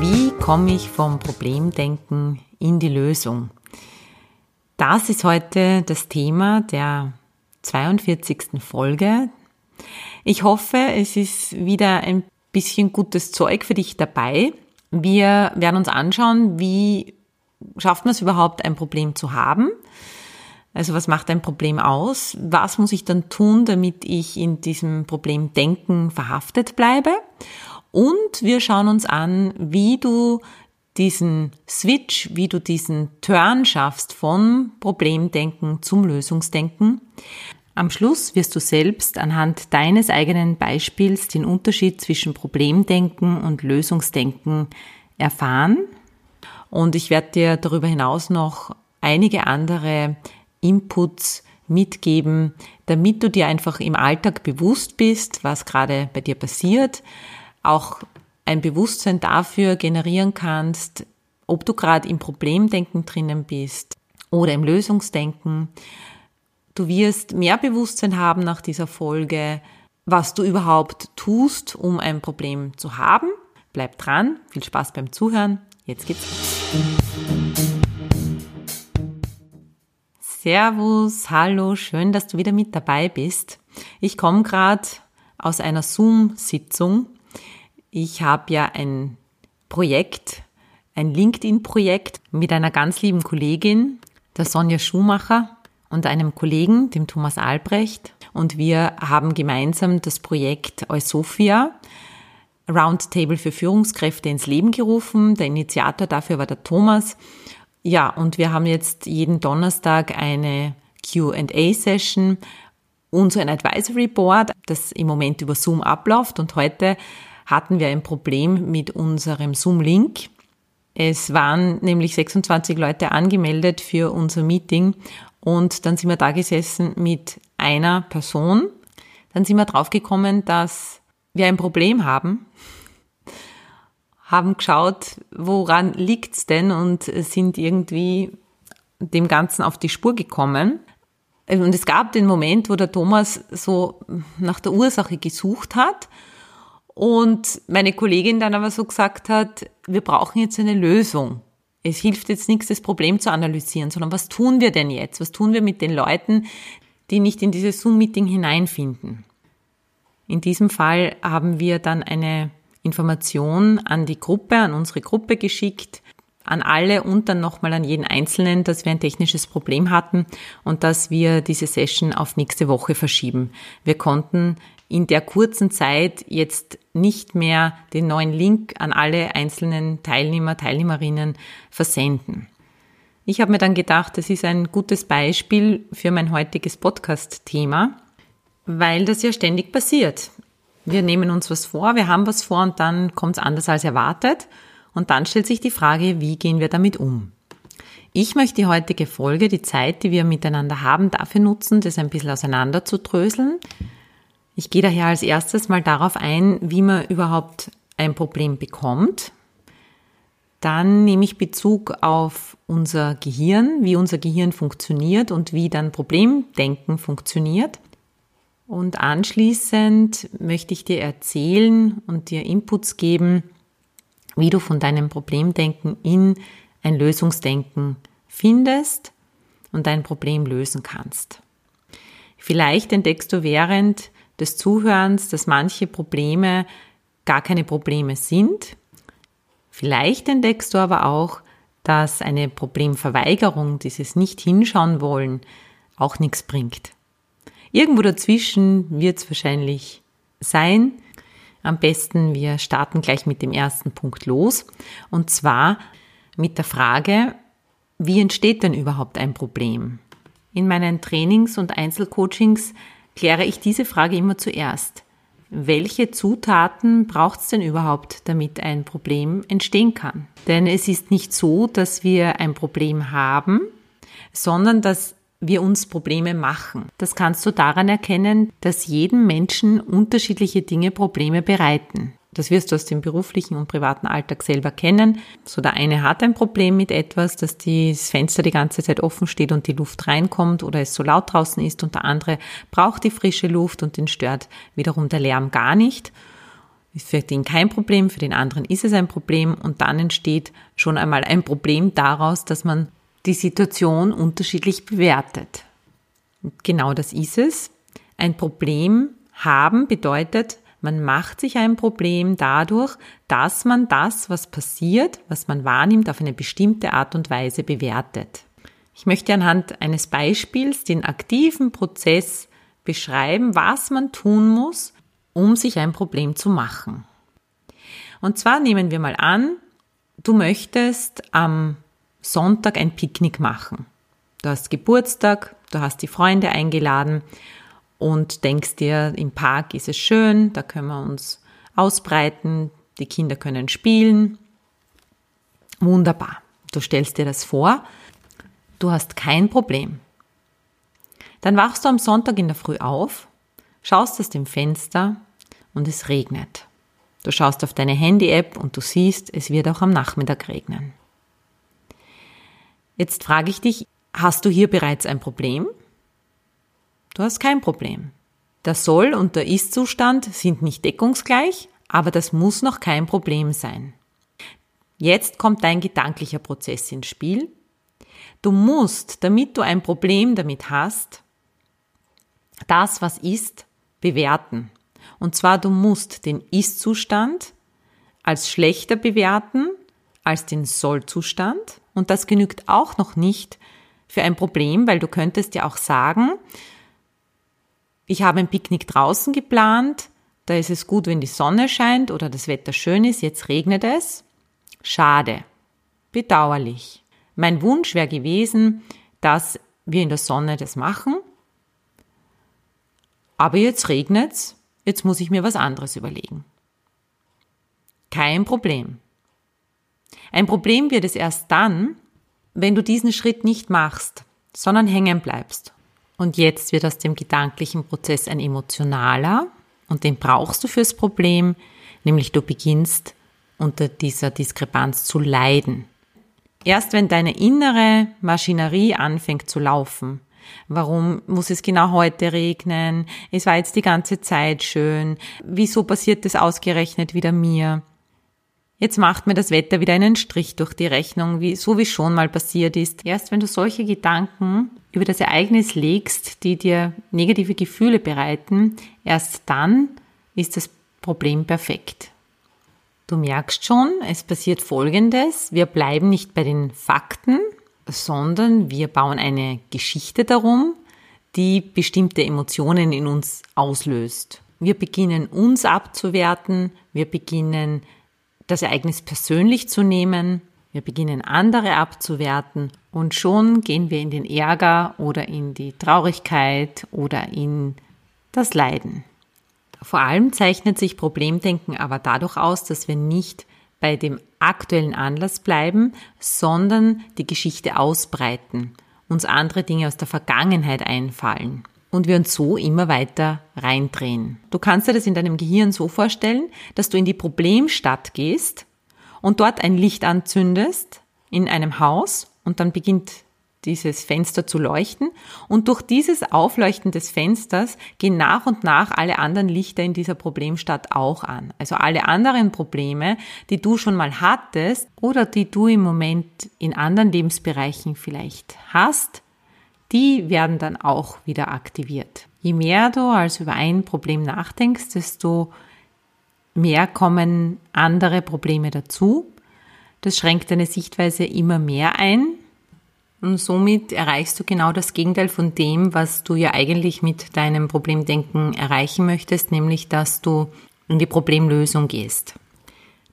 Wie komme ich vom Problemdenken in die Lösung? Das ist heute das Thema der 42. Folge. Ich hoffe, es ist wieder ein bisschen gutes Zeug für dich dabei. Wir werden uns anschauen, wie schafft man es überhaupt, ein Problem zu haben? Also was macht ein Problem aus? Was muss ich dann tun, damit ich in diesem Problemdenken verhaftet bleibe? Und wir schauen uns an, wie du diesen Switch, wie du diesen Turn schaffst von Problemdenken zum Lösungsdenken. Am Schluss wirst du selbst anhand deines eigenen Beispiels den Unterschied zwischen Problemdenken und Lösungsdenken erfahren. Und ich werde dir darüber hinaus noch einige andere Inputs mitgeben, damit du dir einfach im Alltag bewusst bist, was gerade bei dir passiert, auch ein Bewusstsein dafür generieren kannst, ob du gerade im Problemdenken drinnen bist oder im Lösungsdenken. Du wirst mehr Bewusstsein haben nach dieser Folge, was du überhaupt tust, um ein Problem zu haben. Bleib dran, viel Spaß beim Zuhören. Jetzt geht's los. Servus, hallo, schön, dass du wieder mit dabei bist. Ich komme gerade aus einer Zoom-Sitzung ich habe ja ein Projekt, ein LinkedIn-Projekt mit einer ganz lieben Kollegin, der Sonja Schumacher und einem Kollegen, dem Thomas Albrecht. Und wir haben gemeinsam das Projekt Eusofia, Roundtable für Führungskräfte ins Leben gerufen. Der Initiator dafür war der Thomas. Ja, und wir haben jetzt jeden Donnerstag eine Q&A-Session und so ein Advisory Board, das im Moment über Zoom abläuft. Und heute hatten wir ein Problem mit unserem Zoom-Link. Es waren nämlich 26 Leute angemeldet für unser Meeting und dann sind wir da gesessen mit einer Person. Dann sind wir draufgekommen, dass wir ein Problem haben, haben geschaut, woran liegt's denn und sind irgendwie dem Ganzen auf die Spur gekommen. Und es gab den Moment, wo der Thomas so nach der Ursache gesucht hat und meine Kollegin dann aber so gesagt hat, wir brauchen jetzt eine Lösung. Es hilft jetzt nichts, das Problem zu analysieren, sondern was tun wir denn jetzt? Was tun wir mit den Leuten, die nicht in dieses Zoom-Meeting hineinfinden? In diesem Fall haben wir dann eine Information an die Gruppe, an unsere Gruppe geschickt, an alle und dann nochmal an jeden Einzelnen, dass wir ein technisches Problem hatten und dass wir diese Session auf nächste Woche verschieben. Wir konnten in der kurzen Zeit jetzt nicht mehr den neuen Link an alle einzelnen Teilnehmer, Teilnehmerinnen versenden. Ich habe mir dann gedacht, das ist ein gutes Beispiel für mein heutiges Podcast-Thema, weil das ja ständig passiert. Wir nehmen uns was vor, wir haben was vor und dann kommt es anders als erwartet und dann stellt sich die Frage, wie gehen wir damit um? Ich möchte die heutige Folge, die Zeit, die wir miteinander haben, dafür nutzen, das ein bisschen auseinander zu dröseln, ich gehe daher als erstes mal darauf ein, wie man überhaupt ein Problem bekommt. Dann nehme ich Bezug auf unser Gehirn, wie unser Gehirn funktioniert und wie dann Problemdenken funktioniert. Und anschließend möchte ich dir erzählen und dir Inputs geben, wie du von deinem Problemdenken in ein Lösungsdenken findest und dein Problem lösen kannst. Vielleicht entdeckst du während des Zuhörens, dass manche Probleme gar keine Probleme sind. Vielleicht entdeckst du aber auch, dass eine Problemverweigerung, dieses Nicht-Hinschauen wollen, auch nichts bringt. Irgendwo dazwischen wird es wahrscheinlich sein. Am besten, wir starten gleich mit dem ersten Punkt los. Und zwar mit der Frage, wie entsteht denn überhaupt ein Problem? In meinen Trainings und Einzelcoachings kläre ich diese Frage immer zuerst. welche Zutaten braucht es denn überhaupt, damit ein Problem entstehen kann? Denn es ist nicht so, dass wir ein Problem haben, sondern dass wir uns Probleme machen. Das kannst du daran erkennen, dass jedem Menschen unterschiedliche Dinge Probleme bereiten. Das wirst du aus dem beruflichen und privaten Alltag selber kennen. So der eine hat ein Problem mit etwas, dass das Fenster die ganze Zeit offen steht und die Luft reinkommt oder es so laut draußen ist und der andere braucht die frische Luft und den stört wiederum der Lärm gar nicht. Ist für den kein Problem, für den anderen ist es ein Problem und dann entsteht schon einmal ein Problem daraus, dass man die Situation unterschiedlich bewertet. Und genau das ist es. Ein Problem haben bedeutet, man macht sich ein Problem dadurch, dass man das, was passiert, was man wahrnimmt, auf eine bestimmte Art und Weise bewertet. Ich möchte anhand eines Beispiels den aktiven Prozess beschreiben, was man tun muss, um sich ein Problem zu machen. Und zwar nehmen wir mal an, du möchtest am Sonntag ein Picknick machen. Du hast Geburtstag, du hast die Freunde eingeladen und denkst dir, im Park ist es schön, da können wir uns ausbreiten, die Kinder können spielen. Wunderbar. Du stellst dir das vor, du hast kein Problem. Dann wachst du am Sonntag in der Früh auf, schaust aus dem Fenster und es regnet. Du schaust auf deine Handy-App und du siehst, es wird auch am Nachmittag regnen. Jetzt frage ich dich, hast du hier bereits ein Problem? Du hast kein Problem. Der Soll- und der Ist-Zustand sind nicht deckungsgleich, aber das muss noch kein Problem sein. Jetzt kommt dein gedanklicher Prozess ins Spiel. Du musst, damit du ein Problem damit hast, das, was ist, bewerten. Und zwar, du musst den Ist-Zustand als schlechter bewerten als den Soll-Zustand. Und das genügt auch noch nicht für ein Problem, weil du könntest ja auch sagen, ich habe ein Picknick draußen geplant. Da ist es gut, wenn die Sonne scheint oder das Wetter schön ist. Jetzt regnet es. Schade. Bedauerlich. Mein Wunsch wäre gewesen, dass wir in der Sonne das machen. Aber jetzt regnet's. Jetzt muss ich mir was anderes überlegen. Kein Problem. Ein Problem wird es erst dann, wenn du diesen Schritt nicht machst, sondern hängen bleibst und jetzt wird aus dem gedanklichen Prozess ein emotionaler und den brauchst du fürs Problem, nämlich du beginnst unter dieser Diskrepanz zu leiden. Erst wenn deine innere Maschinerie anfängt zu laufen, Warum muss es genau heute regnen? Es war jetzt die ganze Zeit schön. Wieso passiert das ausgerechnet wieder mir? Jetzt macht mir das Wetter wieder einen Strich durch die Rechnung, wie, so wie schon mal passiert ist. Erst wenn du solche Gedanken über das Ereignis legst, die dir negative Gefühle bereiten, erst dann ist das Problem perfekt. Du merkst schon, es passiert Folgendes. Wir bleiben nicht bei den Fakten, sondern wir bauen eine Geschichte darum, die bestimmte Emotionen in uns auslöst. Wir beginnen uns abzuwerten, wir beginnen das Ereignis persönlich zu nehmen, wir beginnen andere abzuwerten und schon gehen wir in den Ärger oder in die Traurigkeit oder in das Leiden. Vor allem zeichnet sich Problemdenken aber dadurch aus, dass wir nicht bei dem aktuellen Anlass bleiben, sondern die Geschichte ausbreiten, uns andere Dinge aus der Vergangenheit einfallen und wir uns so immer weiter reindrehen. Du kannst dir das in deinem Gehirn so vorstellen, dass du in die Problemstadt gehst und dort ein Licht anzündest in einem Haus und dann beginnt dieses Fenster zu leuchten und durch dieses Aufleuchten des Fensters gehen nach und nach alle anderen Lichter in dieser Problemstadt auch an. Also alle anderen Probleme, die du schon mal hattest oder die du im Moment in anderen Lebensbereichen vielleicht hast, die werden dann auch wieder aktiviert. Je mehr du also über ein Problem nachdenkst, desto mehr kommen andere Probleme dazu. Das schränkt deine Sichtweise immer mehr ein. Und somit erreichst du genau das Gegenteil von dem, was du ja eigentlich mit deinem Problemdenken erreichen möchtest, nämlich dass du in die Problemlösung gehst.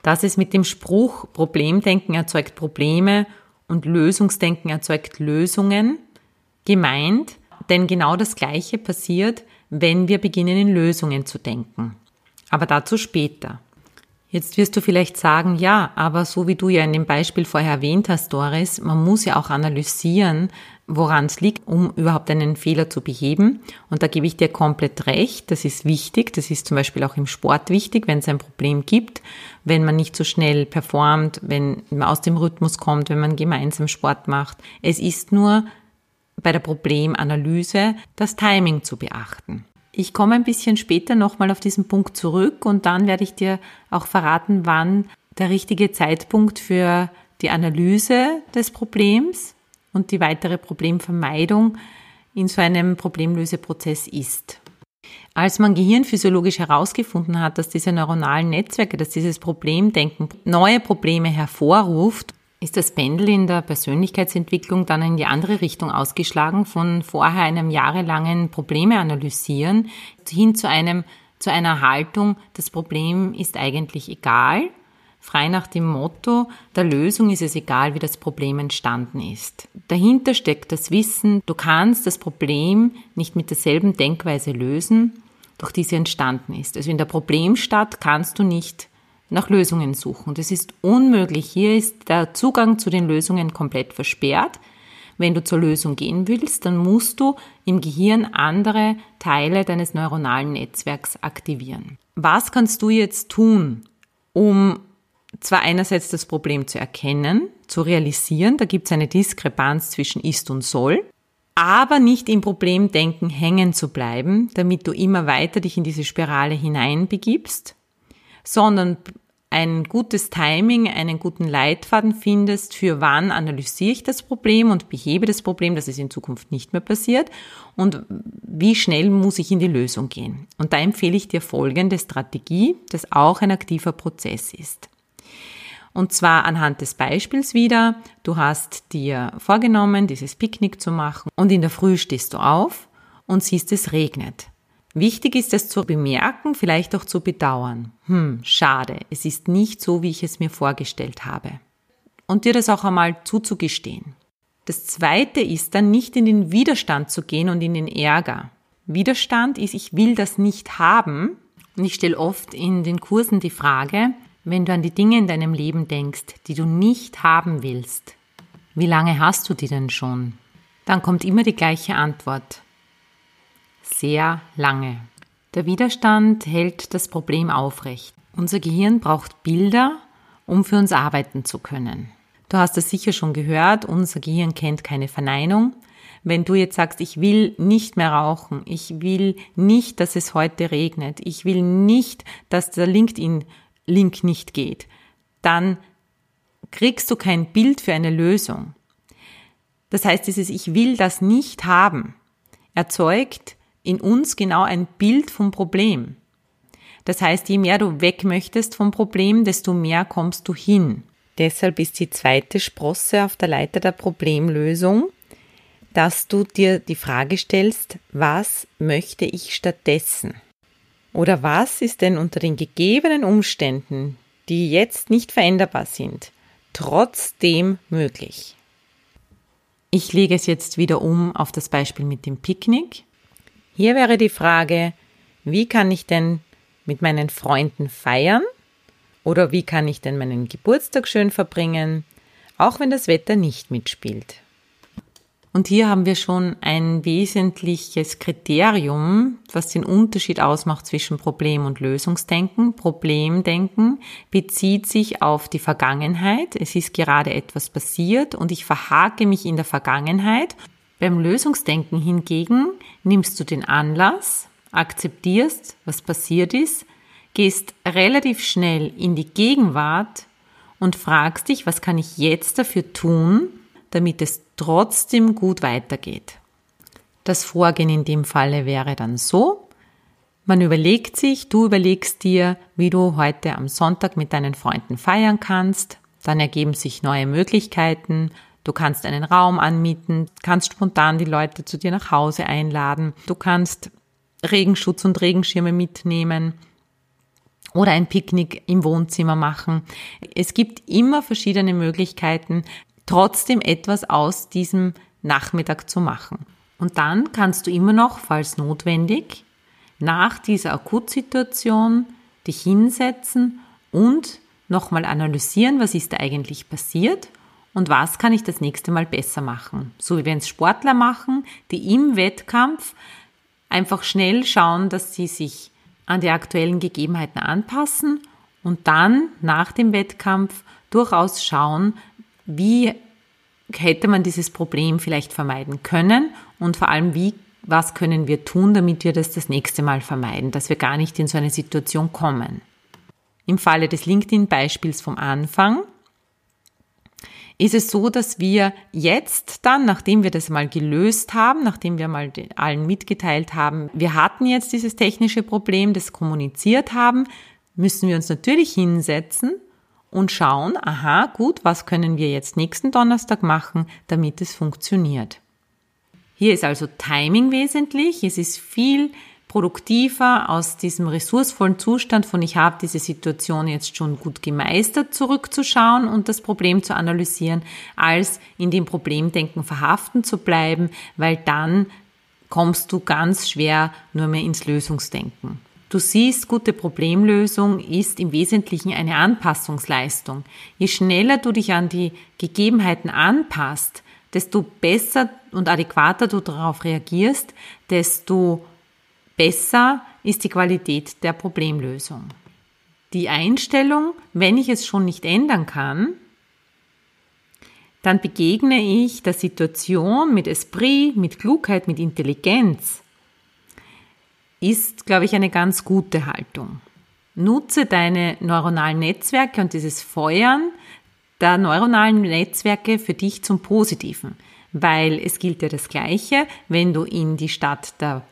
Das ist mit dem Spruch Problemdenken erzeugt Probleme und Lösungsdenken erzeugt Lösungen gemeint, denn genau das Gleiche passiert, wenn wir beginnen in Lösungen zu denken. Aber dazu später. Jetzt wirst du vielleicht sagen, ja, aber so wie du ja in dem Beispiel vorher erwähnt hast, Doris, man muss ja auch analysieren, woran es liegt, um überhaupt einen Fehler zu beheben. Und da gebe ich dir komplett recht. Das ist wichtig. Das ist zum Beispiel auch im Sport wichtig, wenn es ein Problem gibt, wenn man nicht so schnell performt, wenn man aus dem Rhythmus kommt, wenn man gemeinsam Sport macht. Es ist nur bei der Problemanalyse das Timing zu beachten. Ich komme ein bisschen später nochmal auf diesen Punkt zurück und dann werde ich dir auch verraten, wann der richtige Zeitpunkt für die Analyse des Problems und die weitere Problemvermeidung in so einem Problemlöseprozess ist. Als man gehirnphysiologisch herausgefunden hat, dass diese neuronalen Netzwerke, dass dieses Problemdenken neue Probleme hervorruft ist das Pendel in der Persönlichkeitsentwicklung dann in die andere Richtung ausgeschlagen, von vorher einem jahrelangen Probleme analysieren hin zu einem, zu einer Haltung, das Problem ist eigentlich egal, frei nach dem Motto, der Lösung ist es egal, wie das Problem entstanden ist. Dahinter steckt das Wissen, du kannst das Problem nicht mit derselben Denkweise lösen, durch die sie entstanden ist. Also in der Problemstadt kannst du nicht nach Lösungen suchen. Das ist unmöglich. Hier ist der Zugang zu den Lösungen komplett versperrt. Wenn du zur Lösung gehen willst, dann musst du im Gehirn andere Teile deines neuronalen Netzwerks aktivieren. Was kannst du jetzt tun, um zwar einerseits das Problem zu erkennen, zu realisieren, da gibt es eine Diskrepanz zwischen ist und soll, aber nicht im Problemdenken hängen zu bleiben, damit du immer weiter dich in diese Spirale hineinbegibst sondern ein gutes Timing, einen guten Leitfaden findest, für wann analysiere ich das Problem und behebe das Problem, dass es in Zukunft nicht mehr passiert und wie schnell muss ich in die Lösung gehen. Und da empfehle ich dir folgende Strategie, das auch ein aktiver Prozess ist. Und zwar anhand des Beispiels wieder, du hast dir vorgenommen, dieses Picknick zu machen und in der Früh stehst du auf und siehst, es regnet. Wichtig ist es zu bemerken, vielleicht auch zu bedauern. Hm, schade, es ist nicht so, wie ich es mir vorgestellt habe. Und dir das auch einmal zuzugestehen. Das zweite ist dann nicht in den Widerstand zu gehen und in den Ärger. Widerstand ist, ich will das nicht haben. Und ich stelle oft in den Kursen die Frage, wenn du an die Dinge in deinem Leben denkst, die du nicht haben willst, wie lange hast du die denn schon? Dann kommt immer die gleiche Antwort sehr lange. Der Widerstand hält das Problem aufrecht. Unser Gehirn braucht Bilder, um für uns arbeiten zu können. Du hast es sicher schon gehört, unser Gehirn kennt keine Verneinung. Wenn du jetzt sagst, ich will nicht mehr rauchen, ich will nicht, dass es heute regnet, ich will nicht, dass der LinkedIn-Link nicht geht, dann kriegst du kein Bild für eine Lösung. Das heißt, dieses Ich will das nicht haben erzeugt in uns genau ein Bild vom Problem. Das heißt, je mehr du weg möchtest vom Problem, desto mehr kommst du hin. Deshalb ist die zweite Sprosse auf der Leiter der Problemlösung, dass du dir die Frage stellst, was möchte ich stattdessen? Oder was ist denn unter den gegebenen Umständen, die jetzt nicht veränderbar sind, trotzdem möglich? Ich lege es jetzt wieder um auf das Beispiel mit dem Picknick. Hier wäre die Frage, wie kann ich denn mit meinen Freunden feiern? Oder wie kann ich denn meinen Geburtstag schön verbringen, auch wenn das Wetter nicht mitspielt? Und hier haben wir schon ein wesentliches Kriterium, was den Unterschied ausmacht zwischen Problem- und Lösungsdenken. Problemdenken bezieht sich auf die Vergangenheit. Es ist gerade etwas passiert und ich verhake mich in der Vergangenheit beim Lösungsdenken hingegen nimmst du den Anlass, akzeptierst, was passiert ist, gehst relativ schnell in die Gegenwart und fragst dich, was kann ich jetzt dafür tun, damit es trotzdem gut weitergeht. Das Vorgehen in dem Falle wäre dann so, man überlegt sich, du überlegst dir, wie du heute am Sonntag mit deinen Freunden feiern kannst, dann ergeben sich neue Möglichkeiten, Du kannst einen Raum anmieten, kannst spontan die Leute zu dir nach Hause einladen. Du kannst Regenschutz und Regenschirme mitnehmen oder ein Picknick im Wohnzimmer machen. Es gibt immer verschiedene Möglichkeiten, trotzdem etwas aus diesem Nachmittag zu machen. Und dann kannst du immer noch, falls notwendig, nach dieser Akutsituation dich hinsetzen und nochmal analysieren, was ist da eigentlich passiert und was kann ich das nächste Mal besser machen. So wie wenn es Sportler machen, die im Wettkampf einfach schnell schauen, dass sie sich an die aktuellen Gegebenheiten anpassen und dann nach dem Wettkampf durchaus schauen, wie hätte man dieses Problem vielleicht vermeiden können und vor allem, wie, was können wir tun, damit wir das das nächste Mal vermeiden, dass wir gar nicht in so eine Situation kommen. Im Falle des LinkedIn-Beispiels vom Anfang ist es so, dass wir jetzt dann, nachdem wir das mal gelöst haben, nachdem wir mal allen mitgeteilt haben, wir hatten jetzt dieses technische Problem, das kommuniziert haben, müssen wir uns natürlich hinsetzen und schauen, aha, gut, was können wir jetzt nächsten Donnerstag machen, damit es funktioniert. Hier ist also Timing wesentlich. Es ist viel produktiver aus diesem ressourcevollen Zustand von ich habe diese Situation jetzt schon gut gemeistert zurückzuschauen und das Problem zu analysieren, als in dem Problemdenken verhaften zu bleiben, weil dann kommst du ganz schwer nur mehr ins Lösungsdenken. Du siehst, gute Problemlösung ist im Wesentlichen eine Anpassungsleistung. Je schneller du dich an die Gegebenheiten anpasst, desto besser und adäquater du darauf reagierst, desto besser ist die Qualität der Problemlösung. Die Einstellung, wenn ich es schon nicht ändern kann, dann begegne ich der Situation mit Esprit, mit Klugheit, mit Intelligenz ist, glaube ich, eine ganz gute Haltung. Nutze deine neuronalen Netzwerke und dieses Feuern der neuronalen Netzwerke für dich zum Positiven, weil es gilt ja das Gleiche, wenn du in die Stadt der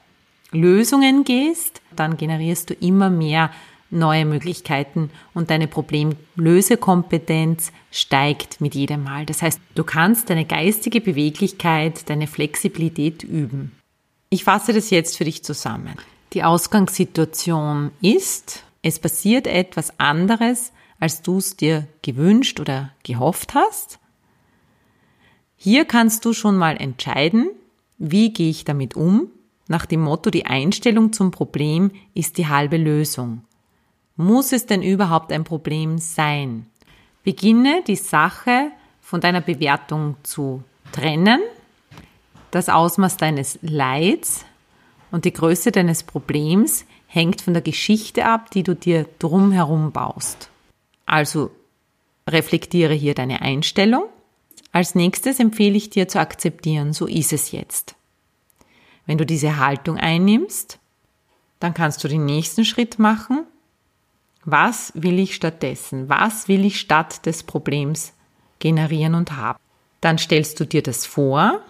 Lösungen gehst, dann generierst du immer mehr neue Möglichkeiten und deine Problemlösekompetenz steigt mit jedem Mal. Das heißt, du kannst deine geistige Beweglichkeit, deine Flexibilität üben. Ich fasse das jetzt für dich zusammen. Die Ausgangssituation ist, es passiert etwas anderes, als du es dir gewünscht oder gehofft hast. Hier kannst du schon mal entscheiden, wie gehe ich damit um, nach dem Motto, die Einstellung zum Problem ist die halbe Lösung. Muss es denn überhaupt ein Problem sein? Beginne die Sache von deiner Bewertung zu trennen, das Ausmaß deines Leids und die Größe deines Problems hängt von der Geschichte ab, die du dir drumherum baust. Also reflektiere hier deine Einstellung. Als nächstes empfehle ich dir zu akzeptieren, so ist es jetzt. Wenn du diese Haltung einnimmst, dann kannst du den nächsten Schritt machen. Was will ich stattdessen? Was will ich statt des Problems generieren und haben? Dann stellst du dir das vor,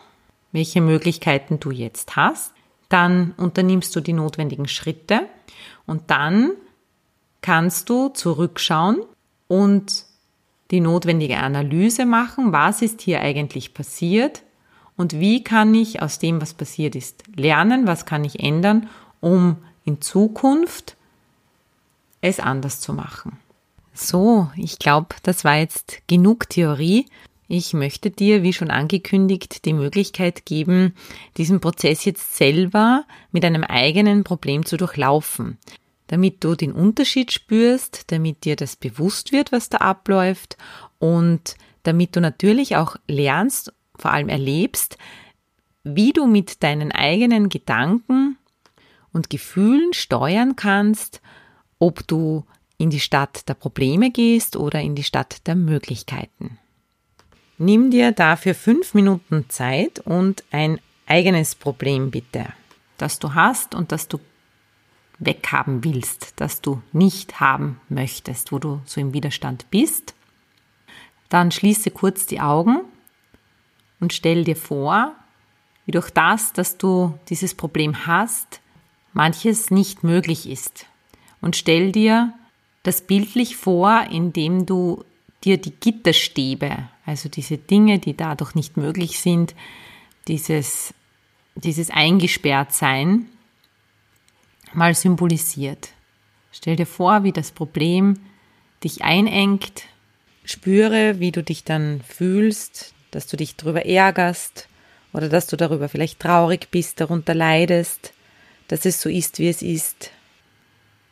welche Möglichkeiten du jetzt hast dann unternimmst du die notwendigen Schritte und dann kannst du zurückschauen und die notwendige Analyse machen, was ist hier eigentlich passiert und wie kann ich aus dem, was passiert ist, lernen, was kann ich ändern, um in Zukunft es anders zu machen. So, ich glaube, das war jetzt genug Theorie. Ich möchte dir, wie schon angekündigt, die Möglichkeit geben, diesen Prozess jetzt selber mit einem eigenen Problem zu durchlaufen, damit du den Unterschied spürst, damit dir das bewusst wird, was da abläuft und damit du natürlich auch lernst, vor allem erlebst, wie du mit deinen eigenen Gedanken und Gefühlen steuern kannst, ob du in die Stadt der Probleme gehst oder in die Stadt der Möglichkeiten. Nimm dir dafür fünf Minuten Zeit und ein eigenes Problem bitte, das du hast und das du weghaben willst, das du nicht haben möchtest, wo du so im Widerstand bist. Dann schließe kurz die Augen und stell dir vor, wie durch das, dass du dieses Problem hast, manches nicht möglich ist. Und stell dir das bildlich vor, indem du dir die Gitterstäbe, also diese Dinge, die dadurch nicht möglich sind, dieses, dieses Eingesperrtsein, mal symbolisiert. Stell dir vor, wie das Problem dich einengt. Spüre, wie du dich dann fühlst, dass du dich darüber ärgerst oder dass du darüber vielleicht traurig bist, darunter leidest, dass es so ist, wie es ist.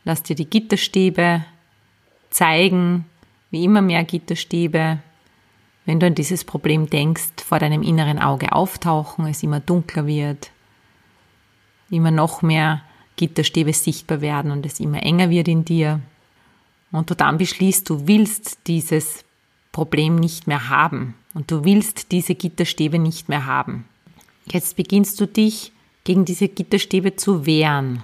lass dir die Gitterstäbe zeigen, wie immer mehr Gitterstäbe, wenn du an dieses Problem denkst, vor deinem inneren Auge auftauchen, es immer dunkler wird, immer noch mehr Gitterstäbe sichtbar werden und es immer enger wird in dir. Und du dann beschließt, du willst dieses Problem nicht mehr haben und du willst diese Gitterstäbe nicht mehr haben. Jetzt beginnst du dich gegen diese Gitterstäbe zu wehren.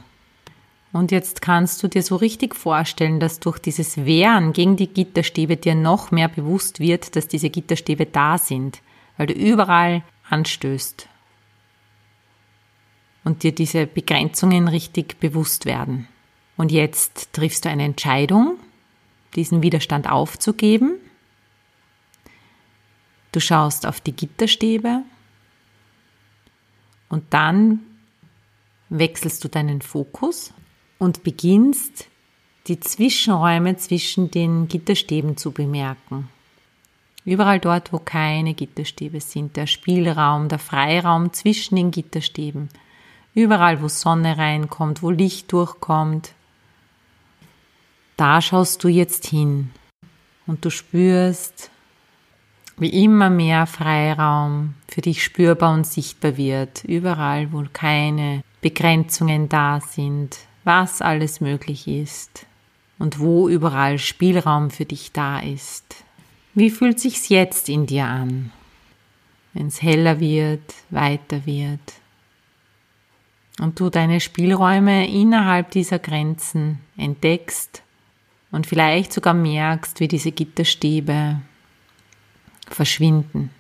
Und jetzt kannst du dir so richtig vorstellen, dass durch dieses Wehren gegen die Gitterstäbe dir noch mehr bewusst wird, dass diese Gitterstäbe da sind, weil du überall anstößt und dir diese Begrenzungen richtig bewusst werden. Und jetzt triffst du eine Entscheidung, diesen Widerstand aufzugeben. Du schaust auf die Gitterstäbe und dann wechselst du deinen Fokus und beginnst die Zwischenräume zwischen den Gitterstäben zu bemerken. Überall dort, wo keine Gitterstäbe sind, der Spielraum, der Freiraum zwischen den Gitterstäben. Überall, wo Sonne reinkommt, wo Licht durchkommt. Da schaust du jetzt hin und du spürst, wie immer mehr Freiraum für dich spürbar und sichtbar wird. Überall, wo keine Begrenzungen da sind, was alles möglich ist und wo überall Spielraum für dich da ist. Wie fühlt sich's jetzt in dir an, wenn es heller wird, weiter wird und du deine Spielräume innerhalb dieser Grenzen entdeckst und vielleicht sogar merkst, wie diese Gitterstäbe verschwinden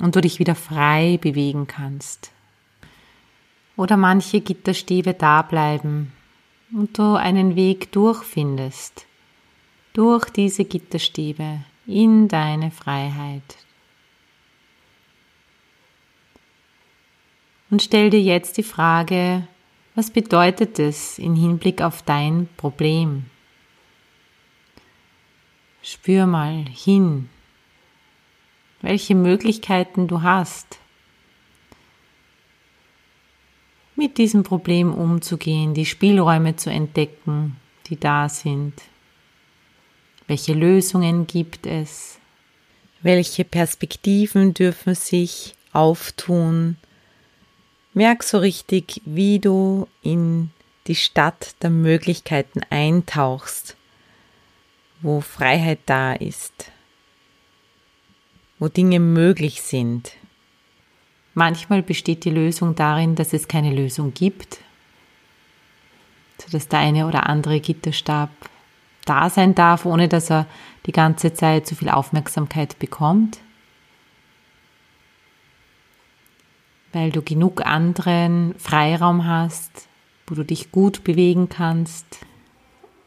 und du dich wieder frei bewegen kannst oder manche Gitterstäbe da bleiben und du einen Weg durchfindest, durch diese Gitterstäbe in deine Freiheit. Und stell dir jetzt die Frage, was bedeutet es in Hinblick auf dein Problem? Spür mal hin, welche Möglichkeiten du hast mit diesem Problem umzugehen, die Spielräume zu entdecken, die da sind. Welche Lösungen gibt es? Welche Perspektiven dürfen sich auftun? Merk so richtig, wie du in die Stadt der Möglichkeiten eintauchst, wo Freiheit da ist, wo Dinge möglich sind. Manchmal besteht die Lösung darin, dass es keine Lösung gibt, sodass der eine oder andere Gitterstab da sein darf, ohne dass er die ganze Zeit zu viel Aufmerksamkeit bekommt, weil du genug anderen Freiraum hast, wo du dich gut bewegen kannst.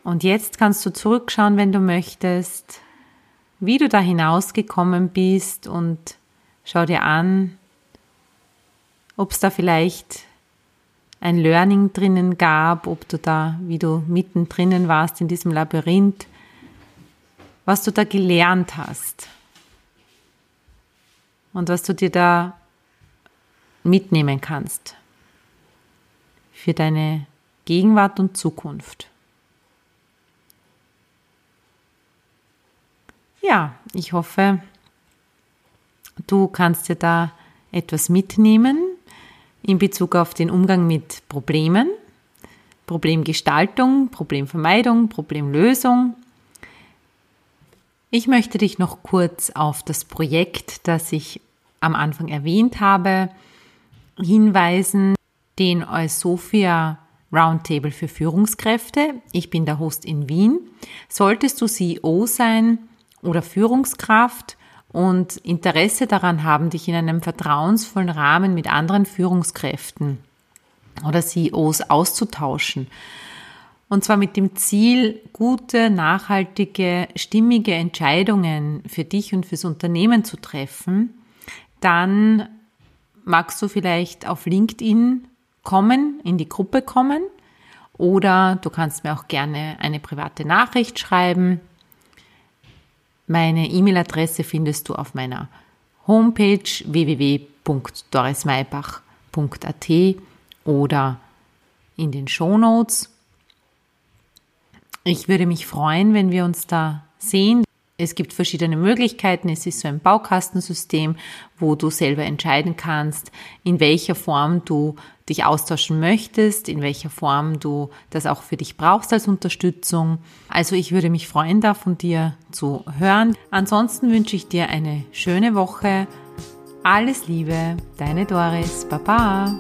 Und jetzt kannst du zurückschauen, wenn du möchtest, wie du da hinausgekommen bist und schau dir an, ob es da vielleicht ein Learning drinnen gab, ob du da, wie du mittendrin warst in diesem Labyrinth, was du da gelernt hast und was du dir da mitnehmen kannst für deine Gegenwart und Zukunft. Ja, ich hoffe, du kannst dir da etwas mitnehmen in Bezug auf den Umgang mit Problemen, Problemgestaltung, Problemvermeidung, Problemlösung. Ich möchte dich noch kurz auf das Projekt, das ich am Anfang erwähnt habe, hinweisen, den Eusofia Roundtable für Führungskräfte. Ich bin der Host in Wien. Solltest du CEO sein oder Führungskraft und Interesse daran haben, dich in einem vertrauensvollen Rahmen mit anderen Führungskräften oder CEOs auszutauschen. Und zwar mit dem Ziel, gute, nachhaltige, stimmige Entscheidungen für dich und fürs Unternehmen zu treffen, dann magst du vielleicht auf LinkedIn kommen, in die Gruppe kommen oder du kannst mir auch gerne eine private Nachricht schreiben meine E-Mail-Adresse findest du auf meiner Homepage www.dorismaybach.at oder in den Show Notes. Ich würde mich freuen, wenn wir uns da sehen. Es gibt verschiedene Möglichkeiten. Es ist so ein Baukastensystem, wo du selber entscheiden kannst, in welcher Form du dich austauschen möchtest, in welcher Form du das auch für dich brauchst als Unterstützung. Also ich würde mich freuen, da von dir zu hören. Ansonsten wünsche ich dir eine schöne Woche. Alles Liebe, deine Doris. Baba.